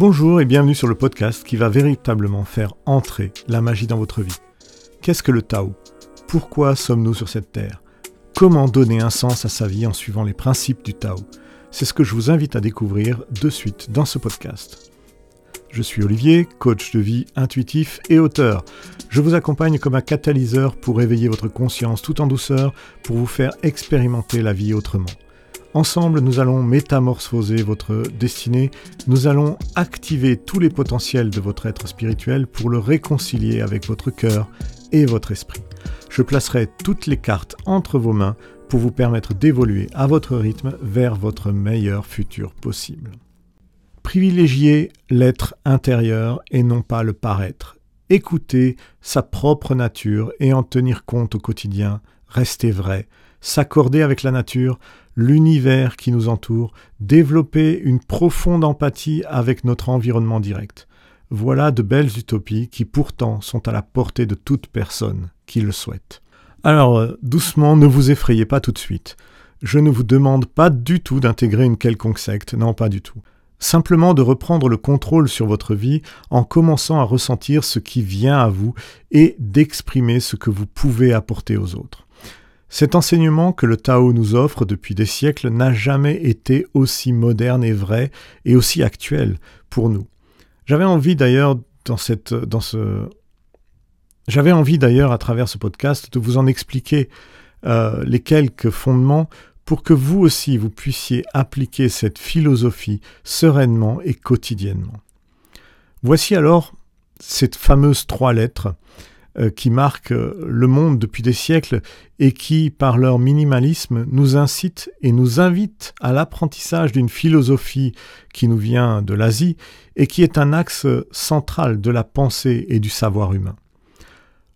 Bonjour et bienvenue sur le podcast qui va véritablement faire entrer la magie dans votre vie. Qu'est-ce que le Tao? Pourquoi sommes-nous sur cette terre? Comment donner un sens à sa vie en suivant les principes du Tao? C'est ce que je vous invite à découvrir de suite dans ce podcast. Je suis Olivier, coach de vie intuitif et auteur. Je vous accompagne comme un catalyseur pour éveiller votre conscience tout en douceur pour vous faire expérimenter la vie autrement. Ensemble, nous allons métamorphoser votre destinée, nous allons activer tous les potentiels de votre être spirituel pour le réconcilier avec votre cœur et votre esprit. Je placerai toutes les cartes entre vos mains pour vous permettre d'évoluer à votre rythme vers votre meilleur futur possible. Privilégiez l'être intérieur et non pas le paraître. Écoutez sa propre nature et en tenir compte au quotidien. Restez vrai. S'accorder avec la nature, l'univers qui nous entoure, développer une profonde empathie avec notre environnement direct. Voilà de belles utopies qui pourtant sont à la portée de toute personne qui le souhaite. Alors, euh, doucement, ne vous effrayez pas tout de suite. Je ne vous demande pas du tout d'intégrer une quelconque secte, non pas du tout. Simplement de reprendre le contrôle sur votre vie en commençant à ressentir ce qui vient à vous et d'exprimer ce que vous pouvez apporter aux autres. Cet enseignement que le Tao nous offre depuis des siècles n'a jamais été aussi moderne et vrai et aussi actuel pour nous. J'avais envie d'ailleurs dans cette j'avais envie d'ailleurs à travers ce podcast de vous en expliquer euh, les quelques fondements pour que vous aussi vous puissiez appliquer cette philosophie sereinement et quotidiennement. Voici alors cette fameuse trois lettres qui marquent euh, le monde depuis des siècles et qui, par leur minimalisme, nous incitent et nous invitent à l'apprentissage d'une philosophie qui nous vient de l'Asie et qui est un axe central de la pensée et du savoir humain.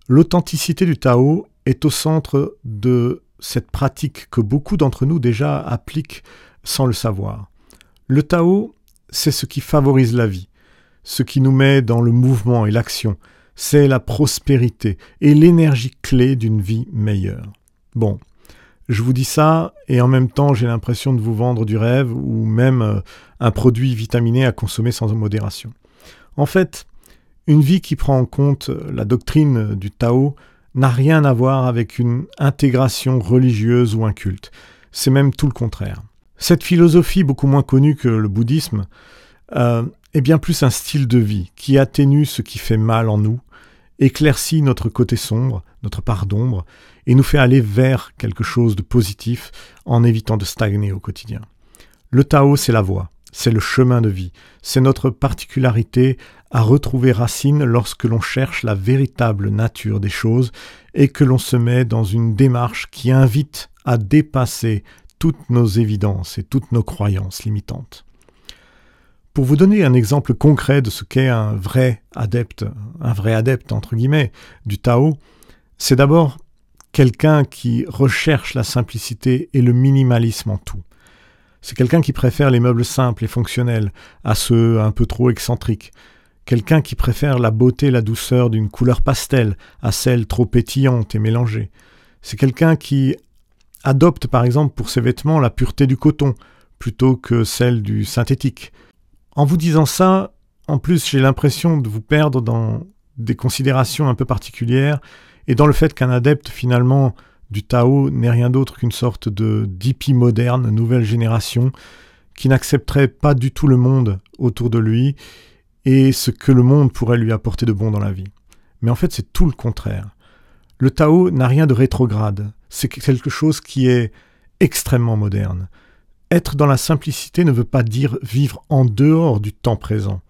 L'authenticité du Tao est au centre de cette pratique que beaucoup d'entre nous déjà appliquent sans le savoir. Le Tao, c'est ce qui favorise la vie, ce qui nous met dans le mouvement et l'action, c'est la prospérité et l'énergie clé d'une vie meilleure. Bon, je vous dis ça et en même temps j'ai l'impression de vous vendre du rêve ou même euh, un produit vitaminé à consommer sans modération. En fait, une vie qui prend en compte la doctrine du Tao n'a rien à voir avec une intégration religieuse ou un culte. C'est même tout le contraire. Cette philosophie, beaucoup moins connue que le bouddhisme, euh, est bien plus un style de vie qui atténue ce qui fait mal en nous, éclaircit notre côté sombre, notre part d'ombre, et nous fait aller vers quelque chose de positif en évitant de stagner au quotidien. Le Tao, c'est la voie, c'est le chemin de vie, c'est notre particularité à retrouver racine lorsque l'on cherche la véritable nature des choses et que l'on se met dans une démarche qui invite à dépasser toutes nos évidences et toutes nos croyances limitantes. Pour vous donner un exemple concret de ce qu'est un vrai adepte, un vrai adepte entre guillemets, du Tao, c'est d'abord quelqu'un qui recherche la simplicité et le minimalisme en tout. C'est quelqu'un qui préfère les meubles simples et fonctionnels à ceux un peu trop excentriques. Quelqu'un qui préfère la beauté et la douceur d'une couleur pastel à celle trop pétillante et mélangée. C'est quelqu'un qui adopte par exemple pour ses vêtements la pureté du coton plutôt que celle du synthétique. En vous disant ça, en plus, j'ai l'impression de vous perdre dans des considérations un peu particulières et dans le fait qu'un adepte finalement du Tao n'est rien d'autre qu'une sorte de d'hippie moderne, nouvelle génération, qui n'accepterait pas du tout le monde autour de lui et ce que le monde pourrait lui apporter de bon dans la vie. Mais en fait, c'est tout le contraire. Le Tao n'a rien de rétrograde, c'est quelque chose qui est extrêmement moderne. Être dans la simplicité ne veut pas dire vivre en dehors du temps présent.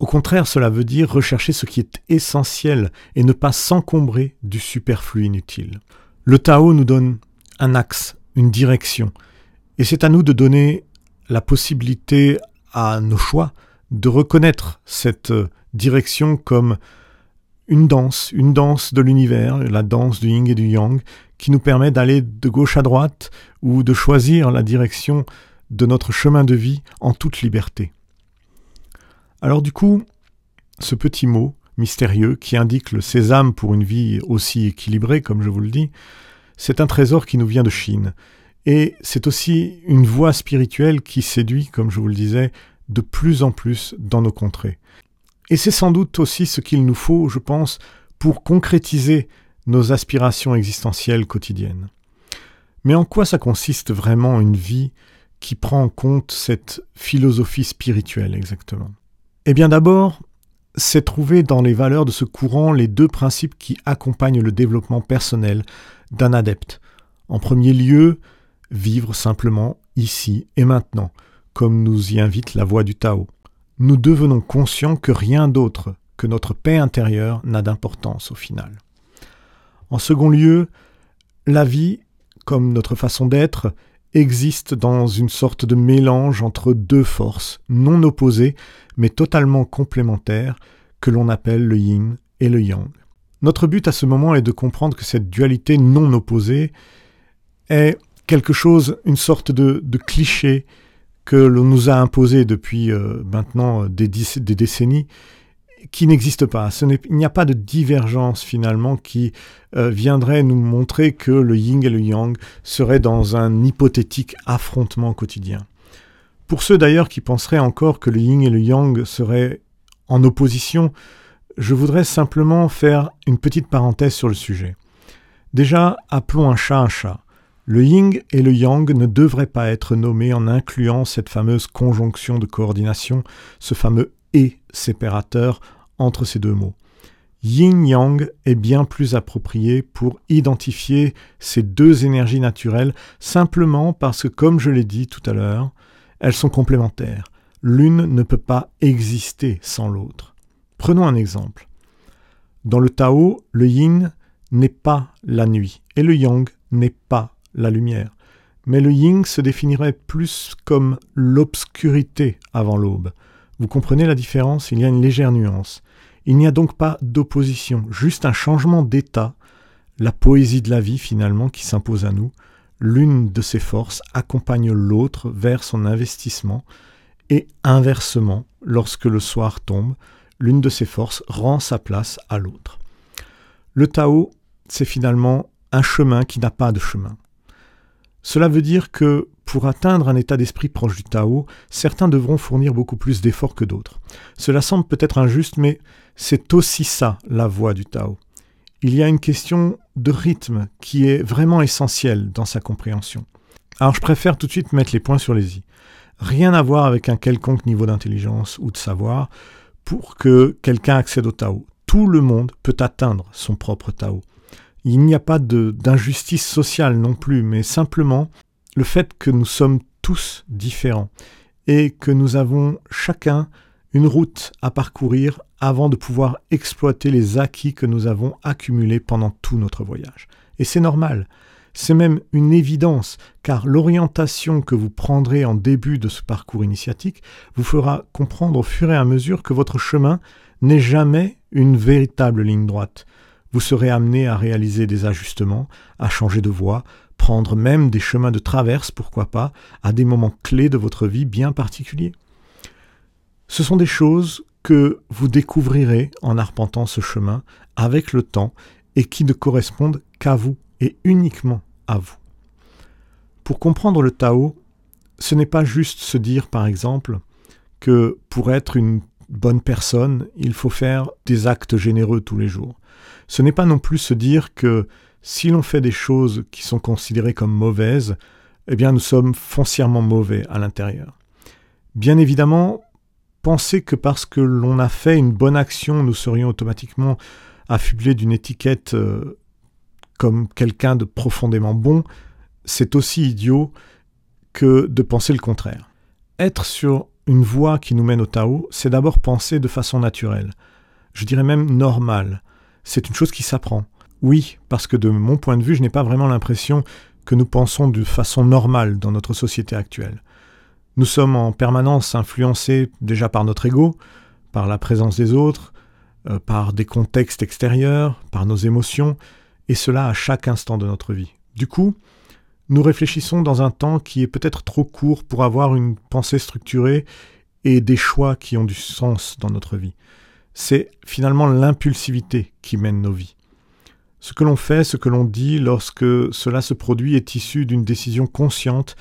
Au contraire, cela veut dire rechercher ce qui est essentiel et ne pas s'encombrer du superflu inutile. Le Tao nous donne un axe, une direction, et c'est à nous de donner la possibilité à nos choix de reconnaître cette direction comme une danse, une danse de l'univers, la danse du yin et du yang, qui nous permet d'aller de gauche à droite ou de choisir la direction de notre chemin de vie en toute liberté. Alors du coup, ce petit mot mystérieux qui indique le sésame pour une vie aussi équilibrée, comme je vous le dis, c'est un trésor qui nous vient de Chine. Et c'est aussi une voie spirituelle qui séduit, comme je vous le disais, de plus en plus dans nos contrées. Et c'est sans doute aussi ce qu'il nous faut, je pense, pour concrétiser nos aspirations existentielles quotidiennes. Mais en quoi ça consiste vraiment une vie qui prend en compte cette philosophie spirituelle exactement? Eh bien d'abord, c'est trouver dans les valeurs de ce courant les deux principes qui accompagnent le développement personnel d'un adepte. En premier lieu, vivre simplement ici et maintenant, comme nous y invite la voie du Tao. Nous devenons conscients que rien d'autre que notre paix intérieure n'a d'importance au final. En second lieu, la vie, comme notre façon d'être, existe dans une sorte de mélange entre deux forces, non opposées, mais totalement complémentaires, que l'on appelle le yin et le yang. Notre but à ce moment est de comprendre que cette dualité non opposée est quelque chose, une sorte de, cliché que l'on nous a imposé depuis euh, maintenant des, des, décennies, qui n'existe pas. il n'y a pas de divergence finalement qui euh, viendrait nous montrer que le yin et le yang seraient dans un hypothétique affrontement quotidien. Pour ceux d'ailleurs qui penseraient encore que le yin et le yang seraient en opposition, je voudrais simplement faire une petite parenthèse sur le sujet. Déjà, appelons un chat un chat. Le yin et le yang ne devraient pas être nommés en incluant cette fameuse conjonction de coordination, ce fameux et séparateur entre ces deux mots. Yin-yang est bien plus approprié pour identifier ces deux énergies naturelles simplement parce que, comme je l'ai dit tout à l'heure, elles sont complémentaires. L'une ne peut pas exister sans l'autre. Prenons un exemple. Dans le Tao, le yin n'est pas la nuit et le yang n'est pas la lumière. Mais le yin se définirait plus comme l'obscurité avant l'aube. Vous comprenez la différence? Il y a une légère nuance. Il n'y a donc pas d'opposition, juste un changement d'état, la poésie de la vie finalement qui s'impose à nous. L'une de ces forces accompagne l'autre vers son investissement, et inversement, lorsque le soir tombe, l'une de ces forces rend sa place à l'autre. Le Tao, c'est finalement un chemin qui n'a pas de chemin. Cela veut dire que pour atteindre un état d'esprit proche du Tao, certains devront fournir beaucoup plus d'efforts que d'autres. Cela semble peut-être injuste, mais c'est aussi ça la voie du Tao. Il y a une question de rythme qui est vraiment essentielle dans sa compréhension. Alors je préfère tout de suite mettre les points sur les i. Rien à voir avec un quelconque niveau d'intelligence ou de savoir pour que quelqu'un accède au Tao. Tout le monde peut atteindre son propre Tao. Il n'y a pas d'injustice sociale non plus, mais simplement le fait que nous sommes tous différents et que nous avons chacun une route à parcourir avant de pouvoir exploiter les acquis que nous avons accumulés pendant tout notre voyage. Et c'est normal, c'est même une évidence, car l'orientation que vous prendrez en début de ce parcours initiatique vous fera comprendre au fur et à mesure que votre chemin n'est jamais une véritable ligne droite. Vous serez amené à réaliser des ajustements, à changer de voie, prendre même des chemins de traverse, pourquoi pas, à des moments clés de votre vie bien particuliers. Ce sont des choses que vous découvrirez en arpentant ce chemin avec le temps et qui ne correspondent qu'à vous et uniquement à vous. Pour comprendre le Tao, ce n'est pas juste se dire par exemple que pour être une bonne personne, il faut faire des actes généreux tous les jours. Ce n'est pas non plus se dire que si l'on fait des choses qui sont considérées comme mauvaises, eh bien nous sommes foncièrement mauvais à l'intérieur. Bien évidemment, penser que parce que l'on a fait une bonne action, nous serions automatiquement affublés d'une étiquette euh, comme quelqu'un de profondément bon, c'est aussi idiot que de penser le contraire. Être sur une voie qui nous mène au Tao, c'est d'abord penser de façon naturelle. Je dirais même normale. C'est une chose qui s'apprend. Oui, parce que de mon point de vue, je n'ai pas vraiment l'impression que nous pensons de façon normale dans notre société actuelle. Nous sommes en permanence influencés déjà par notre ego, par la présence des autres, euh, par des contextes extérieurs, par nos émotions, et cela à chaque instant de notre vie. Du coup, nous réfléchissons dans un temps qui est peut-être trop court pour avoir une pensée structurée et des choix qui ont du sens dans notre vie. C'est finalement l'impulsivité qui mène nos vies. Ce que l'on fait, ce que l'on dit lorsque cela se produit est issu d'une décision consciente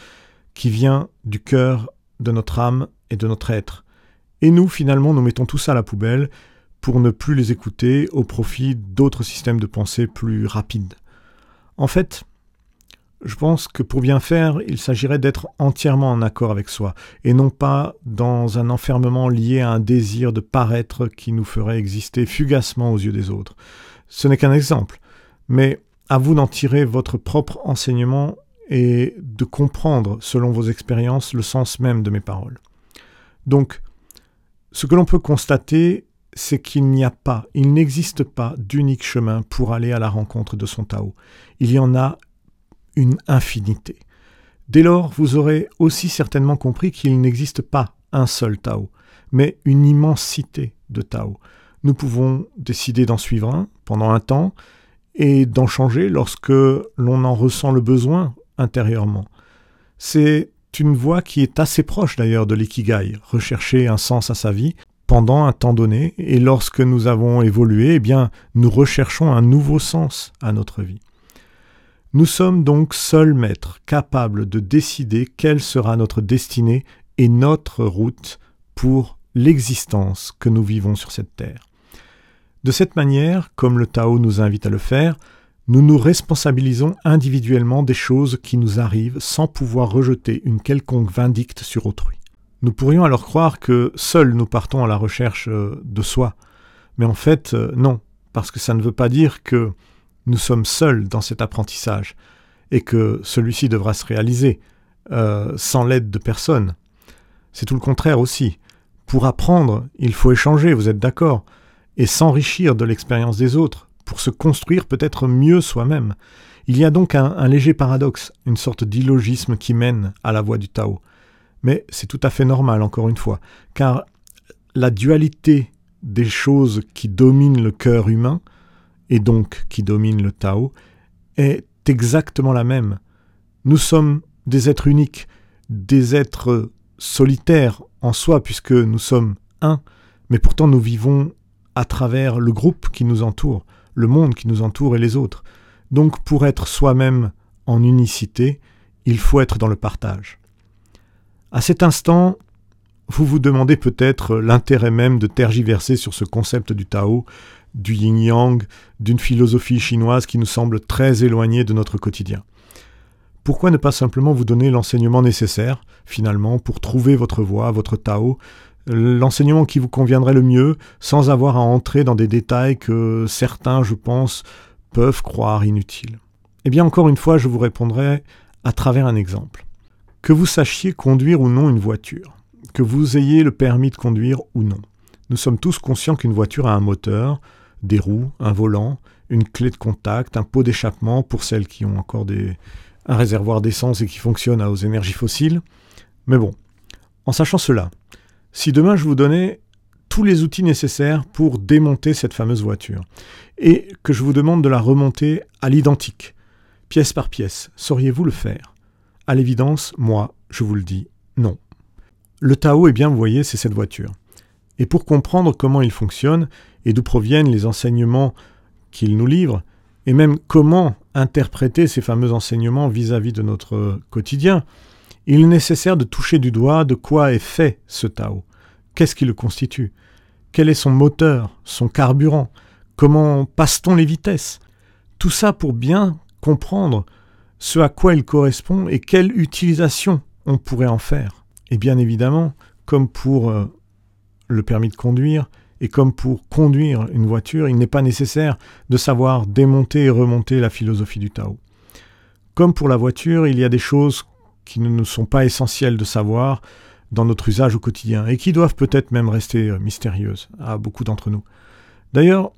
qui vient du cœur de notre âme et de notre être. Et nous, finalement, nous mettons tout ça à la poubelle pour ne plus les écouter au profit d'autres systèmes de pensée plus rapides. En fait, je pense que pour bien faire, il s'agirait d'être entièrement en accord avec soi, et non pas dans un enfermement lié à un désir de paraître qui nous ferait exister fugacement aux yeux des autres. Ce n'est qu'un exemple, mais à vous d'en tirer votre propre enseignement et de comprendre, selon vos expériences, le sens même de mes paroles. Donc, ce que l'on peut constater, c'est qu'il n'y a pas, il n'existe pas d'unique chemin pour aller à la rencontre de son Tao. Il y en a une infinité. Dès lors, vous aurez aussi certainement compris qu'il n'existe pas un seul Tao, mais une immensité de Tao. Nous pouvons décider d'en suivre un pendant un temps et d'en changer lorsque l'on en ressent le besoin intérieurement. C'est une voie qui est assez proche d'ailleurs de l'ikigai, rechercher un sens à sa vie pendant un temps donné, et lorsque nous avons évolué, eh bien, nous recherchons un nouveau sens à notre vie. Nous sommes donc seuls maîtres, capables de décider quelle sera notre destinée et notre route pour l'existence que nous vivons sur cette terre. De cette manière, comme le Tao nous invite à le faire, nous nous responsabilisons individuellement des choses qui nous arrivent sans pouvoir rejeter une quelconque vindicte sur autrui. Nous pourrions alors croire que seuls nous partons à la recherche euh, de soi, mais en fait euh, non, parce que ça ne veut pas dire que nous sommes seuls dans cet apprentissage, et que celui-ci devra se réaliser euh, sans l'aide de personne. C'est tout le contraire aussi. Pour apprendre, il faut échanger, vous êtes d'accord, et s'enrichir de l'expérience des autres, pour se construire peut-être mieux soi-même. Il y a donc un, léger paradoxe, une sorte d'illogisme qui mène à la voie du Tao. Mais c'est tout à fait normal, encore une fois, car la dualité des choses qui dominent le cœur humain, et donc qui dominent le Tao, est exactement la même. Nous sommes des êtres uniques, des êtres solitaires en soi, puisque nous sommes un, mais pourtant nous vivons à travers le groupe qui nous entoure le monde qui nous entoure et les autres. Donc pour être soi-même en unicité, il faut être dans le partage. À cet instant, vous vous demandez peut-être l'intérêt même de tergiverser sur ce concept du Tao, du yin-yang, d'une philosophie chinoise qui nous semble très éloignée de notre quotidien. Pourquoi ne pas simplement vous donner l'enseignement nécessaire, finalement, pour trouver votre voie, votre Tao, l'enseignement qui vous conviendrait le mieux, sans avoir à entrer dans des détails que certains, je pense, peuvent croire inutiles? Eh bien, encore une fois, je vous répondrai à travers un exemple. Que vous sachiez conduire ou non une voiture, que vous ayez le permis de conduire ou non, nous sommes tous conscients qu'une voiture a un moteur, des roues, un volant, une clé de contact, un pot d'échappement pour celles qui ont encore des, un réservoir d'essence et qui fonctionnent aux énergies fossiles. Mais bon, en sachant cela, si demain je vous donnais tous les outils nécessaires pour démonter cette fameuse voiture, et que je vous demande de la remonter à l'identique, pièce par pièce, sauriez-vous le faire? À l'évidence, moi, je vous le dis, non. Le Tao, eh bien, vous voyez, c'est cette voiture. Et pour comprendre comment il fonctionne et d'où proviennent les enseignements qu'il nous livre, et même comment interpréter ces fameux enseignements vis-à-vis -vis de notre quotidien, il est nécessaire de toucher du doigt de quoi est fait ce Tao. Qu'est-ce qui le constitue? Quel est son moteur, son carburant? Comment passe-t-on les vitesses? Tout ça pour bien comprendre ce à quoi il correspond et quelle utilisation on pourrait en faire. Et bien évidemment, comme pour euh, le permis de conduire, et comme pour conduire une voiture, il n'est pas nécessaire de savoir démonter et remonter la philosophie du Tao. Comme pour la voiture, il y a des choses qui ne nous sont pas essentielles de savoir dans notre usage au quotidien, et qui doivent peut-être même rester euh, mystérieuses à beaucoup d'entre nous. D'ailleurs,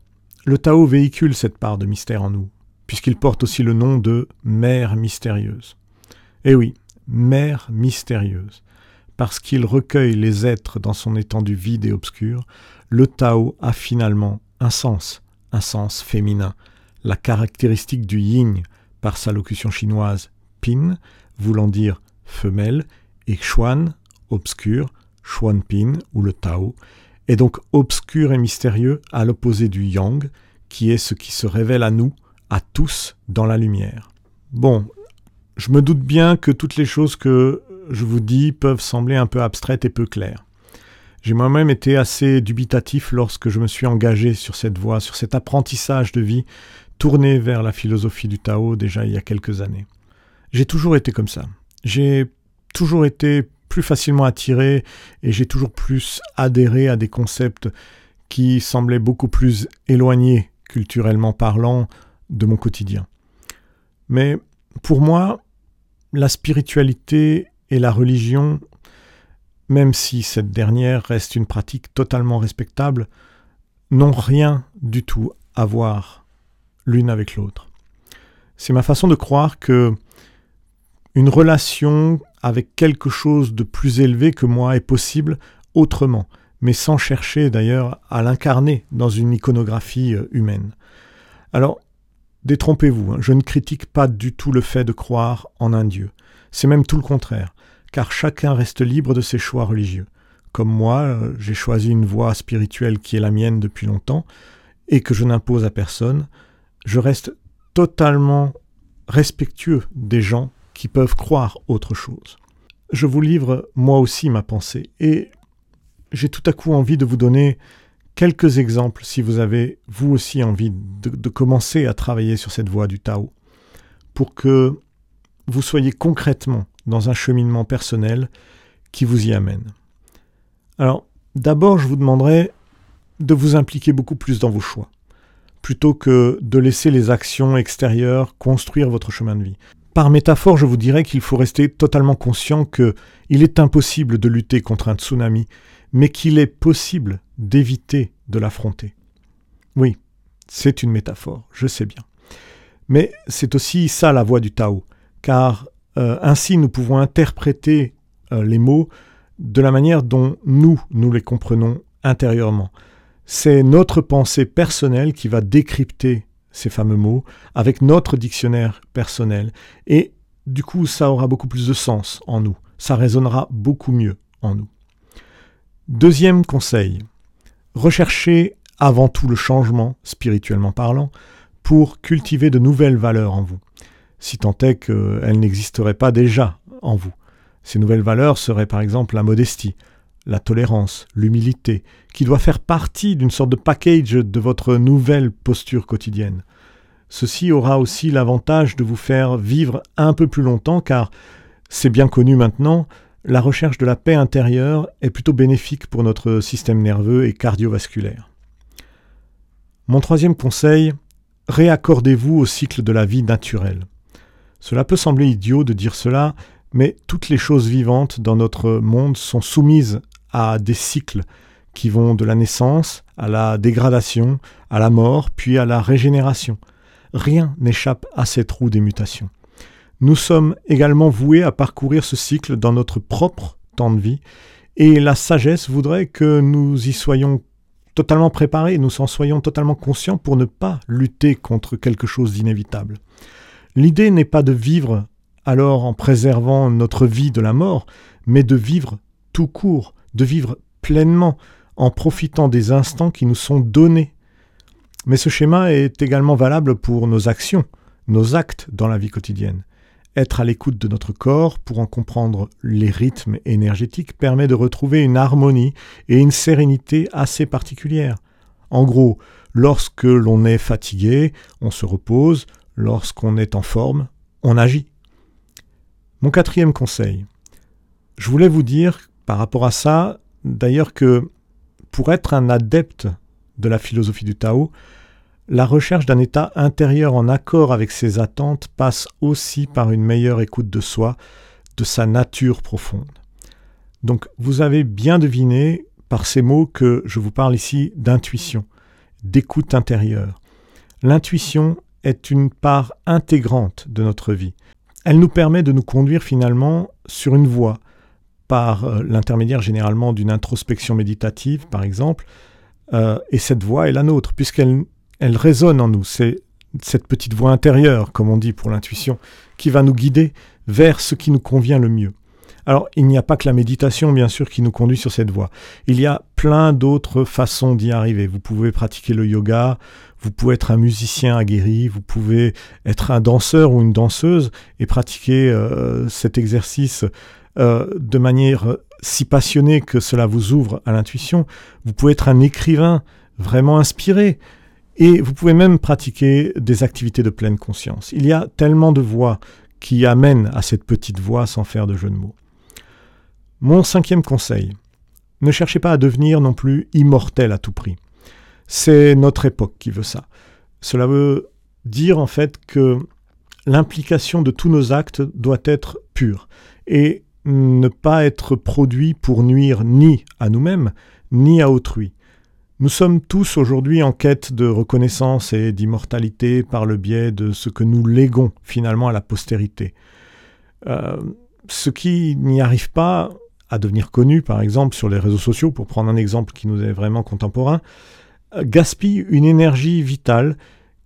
le Tao véhicule cette part de mystère en nous, puisqu'il porte aussi le nom de mère mystérieuse. Eh oui, mère mystérieuse. Parce qu'il recueille les êtres dans son étendue vide et obscure, le Tao a finalement un sens, un sens féminin, la caractéristique du yin par sa locution chinoise pin, voulant dire femelle, et Xuan, obscur, Xuanpin ou le Tao, est donc obscur et mystérieux à l'opposé du Yang, qui est ce qui se révèle à nous, à tous, dans la lumière. Bon, je me doute bien que toutes les choses que je vous dis peuvent sembler un peu abstraites et peu claires. J'ai moi-même été assez dubitatif lorsque je me suis engagé sur cette voie, sur cet apprentissage de vie tourné vers la philosophie du Tao déjà il y a quelques années. J'ai toujours été comme ça. J'ai toujours été plus facilement attiré et j'ai toujours plus adhéré à des concepts qui semblaient beaucoup plus éloignés, culturellement parlant, de mon quotidien. Mais pour moi, la spiritualité et la religion, même si cette dernière reste une pratique totalement respectable, n'ont rien du tout à voir l'une avec l'autre. C'est ma façon de croire que une relation avec quelque chose de plus élevé que moi est possible autrement, mais sans chercher d'ailleurs à l'incarner dans une iconographie euh, humaine. Alors, détrompez-vous, hein, je ne critique pas du tout le fait de croire en un Dieu. C'est même tout le contraire, car chacun reste libre de ses choix religieux. Comme moi, euh, j'ai choisi une voie spirituelle qui est la mienne depuis longtemps, et que je n'impose à personne, je reste totalement respectueux des gens qui peuvent croire autre chose. Je vous livre moi aussi ma pensée, et j'ai tout à coup envie de vous donner quelques exemples si vous avez vous aussi envie de, de, commencer à travailler sur cette voie du Tao, pour que vous soyez concrètement dans un cheminement personnel qui vous y amène. Alors, d'abord, je vous demanderai de vous impliquer beaucoup plus dans vos choix, plutôt que de laisser les actions extérieures construire votre chemin de vie. Par métaphore, je vous dirais qu'il faut rester totalement conscient que il est impossible de lutter contre un tsunami, mais qu'il est possible d'éviter de l'affronter. Oui, c'est une métaphore, je sais bien. Mais c'est aussi ça la voie du Tao, car euh, ainsi nous pouvons interpréter euh, les mots de la manière dont nous, nous les comprenons intérieurement. C'est notre pensée personnelle qui va décrypter ces fameux mots avec notre dictionnaire personnel. Et du coup, ça aura beaucoup plus de sens en nous. Ça résonnera beaucoup mieux en nous. Deuxième conseil, recherchez avant tout le changement, spirituellement parlant, pour cultiver de nouvelles valeurs en vous, si tant est qu'elles n'existeraient pas déjà en vous. Ces nouvelles valeurs seraient par exemple la modestie, la tolérance, l'humilité, qui doit faire partie d'une sorte de package de votre nouvelle posture quotidienne. Ceci aura aussi l'avantage de vous faire vivre un peu plus longtemps car, c'est bien connu maintenant, la recherche de la paix intérieure est plutôt bénéfique pour notre système nerveux et cardiovasculaire. Mon troisième conseil, réaccordez-vous au cycle de la vie naturelle. Cela peut sembler idiot de dire cela, mais toutes les choses vivantes dans notre monde sont soumises à des cycles qui vont de la naissance à la dégradation, à la mort, puis à la régénération. Rien n'échappe à cette roue des mutations. Nous sommes également voués à parcourir ce cycle dans notre propre temps de vie, et la sagesse voudrait que nous y soyons totalement préparés, nous en soyons totalement conscients pour ne pas lutter contre quelque chose d'inévitable. L'idée n'est pas de vivre alors en préservant notre vie de la mort, mais de vivre tout court, de vivre pleinement, en profitant des instants qui nous sont donnés. Mais ce schéma est également valable pour nos actions, nos actes dans la vie quotidienne. Être à l'écoute de notre corps pour en comprendre les rythmes énergétiques permet de retrouver une harmonie et une sérénité assez particulières. En gros, lorsque l'on est fatigué, on se repose, lorsqu'on est en forme, on agit. Mon quatrième conseil. Je voulais vous dire par rapport à ça, d'ailleurs que pour être un adepte de la philosophie du Tao, la recherche d'un état intérieur en accord avec ses attentes passe aussi par une meilleure écoute de soi, de sa nature profonde. Donc vous avez bien deviné par ces mots que je vous parle ici d'intuition, d'écoute intérieure. L'intuition est une part intégrante de notre vie. Elle nous permet de nous conduire finalement sur une voie, par euh, l'intermédiaire généralement d'une introspection méditative, par exemple, euh, et cette voie est la nôtre, puisqu'elle elle résonne en nous. C'est cette petite voix intérieure, comme on dit pour l'intuition, qui va nous guider vers ce qui nous convient le mieux. Alors, il n'y a pas que la méditation, bien sûr, qui nous conduit sur cette voie. Il y a plein d'autres façons d'y arriver. Vous pouvez pratiquer le yoga, vous pouvez être un musicien aguerri, vous pouvez être un danseur ou une danseuse et pratiquer euh, cet exercice euh, de manière si passionnée que cela vous ouvre à l'intuition. Vous pouvez être un écrivain vraiment inspiré. Et vous pouvez même pratiquer des activités de pleine conscience. Il y a tellement de voies qui amènent à cette petite voie sans faire de jeu de mots. Mon cinquième conseil, ne cherchez pas à devenir non plus immortel à tout prix. C'est notre époque qui veut ça. Cela veut dire en fait que l'implication de tous nos actes doit être pure et ne pas être produit pour nuire ni à nous-mêmes ni à autrui. Nous sommes tous aujourd'hui en quête de reconnaissance et d'immortalité par le biais de ce que nous léguons finalement à la postérité. Euh, ceux qui n'y arrivent pas à devenir connus, par exemple sur les réseaux sociaux, pour prendre un exemple qui nous est vraiment contemporain, euh, gaspillent une énergie vitale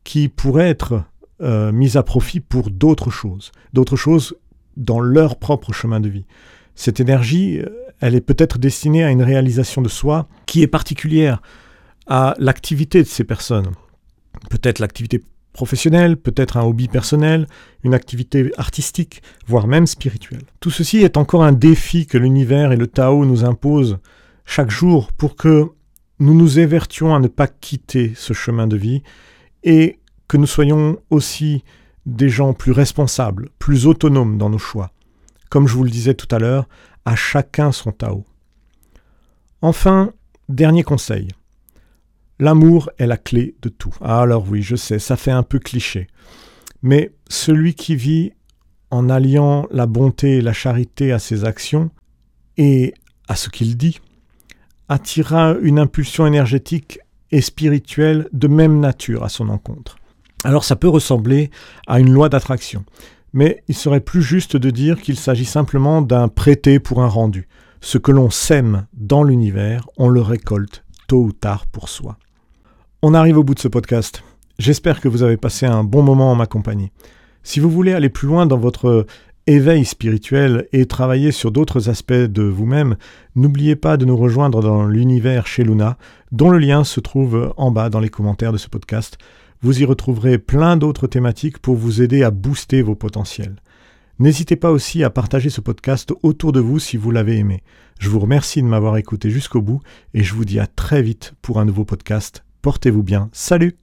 qui pourrait être euh, mise à profit pour d'autres choses, d'autres choses dans leur propre chemin de vie. Cette énergie, elle est peut-être destinée à une réalisation de soi qui est particulière à l'activité de ces personnes. Peut-être l'activité professionnelle, peut-être un hobby personnel, une activité artistique, voire même spirituelle. Tout ceci est encore un défi que l'univers et le Tao nous imposent chaque jour pour que nous nous évertions à ne pas quitter ce chemin de vie et que nous soyons aussi des gens plus responsables, plus autonomes dans nos choix. Comme je vous le disais tout à l'heure, à chacun son Tao. Enfin, dernier conseil. L'amour est la clé de tout. Ah, alors oui, je sais, ça fait un peu cliché. Mais celui qui vit en alliant la bonté et la charité à ses actions et à ce qu'il dit, attirera une impulsion énergétique et spirituelle de même nature à son encontre. Alors ça peut ressembler à une loi d'attraction, mais il serait plus juste de dire qu'il s'agit simplement d'un prêté pour un rendu. Ce que l'on sème dans l'univers, on le récolte tôt ou tard pour soi. On arrive au bout de ce podcast. J'espère que vous avez passé un bon moment en ma compagnie. Si vous voulez aller plus loin dans votre éveil spirituel et travailler sur d'autres aspects de vous-même, n'oubliez pas de nous rejoindre dans l'univers chez Luna, dont le lien se trouve en bas dans les commentaires de ce podcast. Vous y retrouverez plein d'autres thématiques pour vous aider à booster vos potentiels. N'hésitez pas aussi à partager ce podcast autour de vous si vous l'avez aimé. Je vous remercie de m'avoir écouté jusqu'au bout et je vous dis à très vite pour un nouveau podcast Portez-vous bien. Salut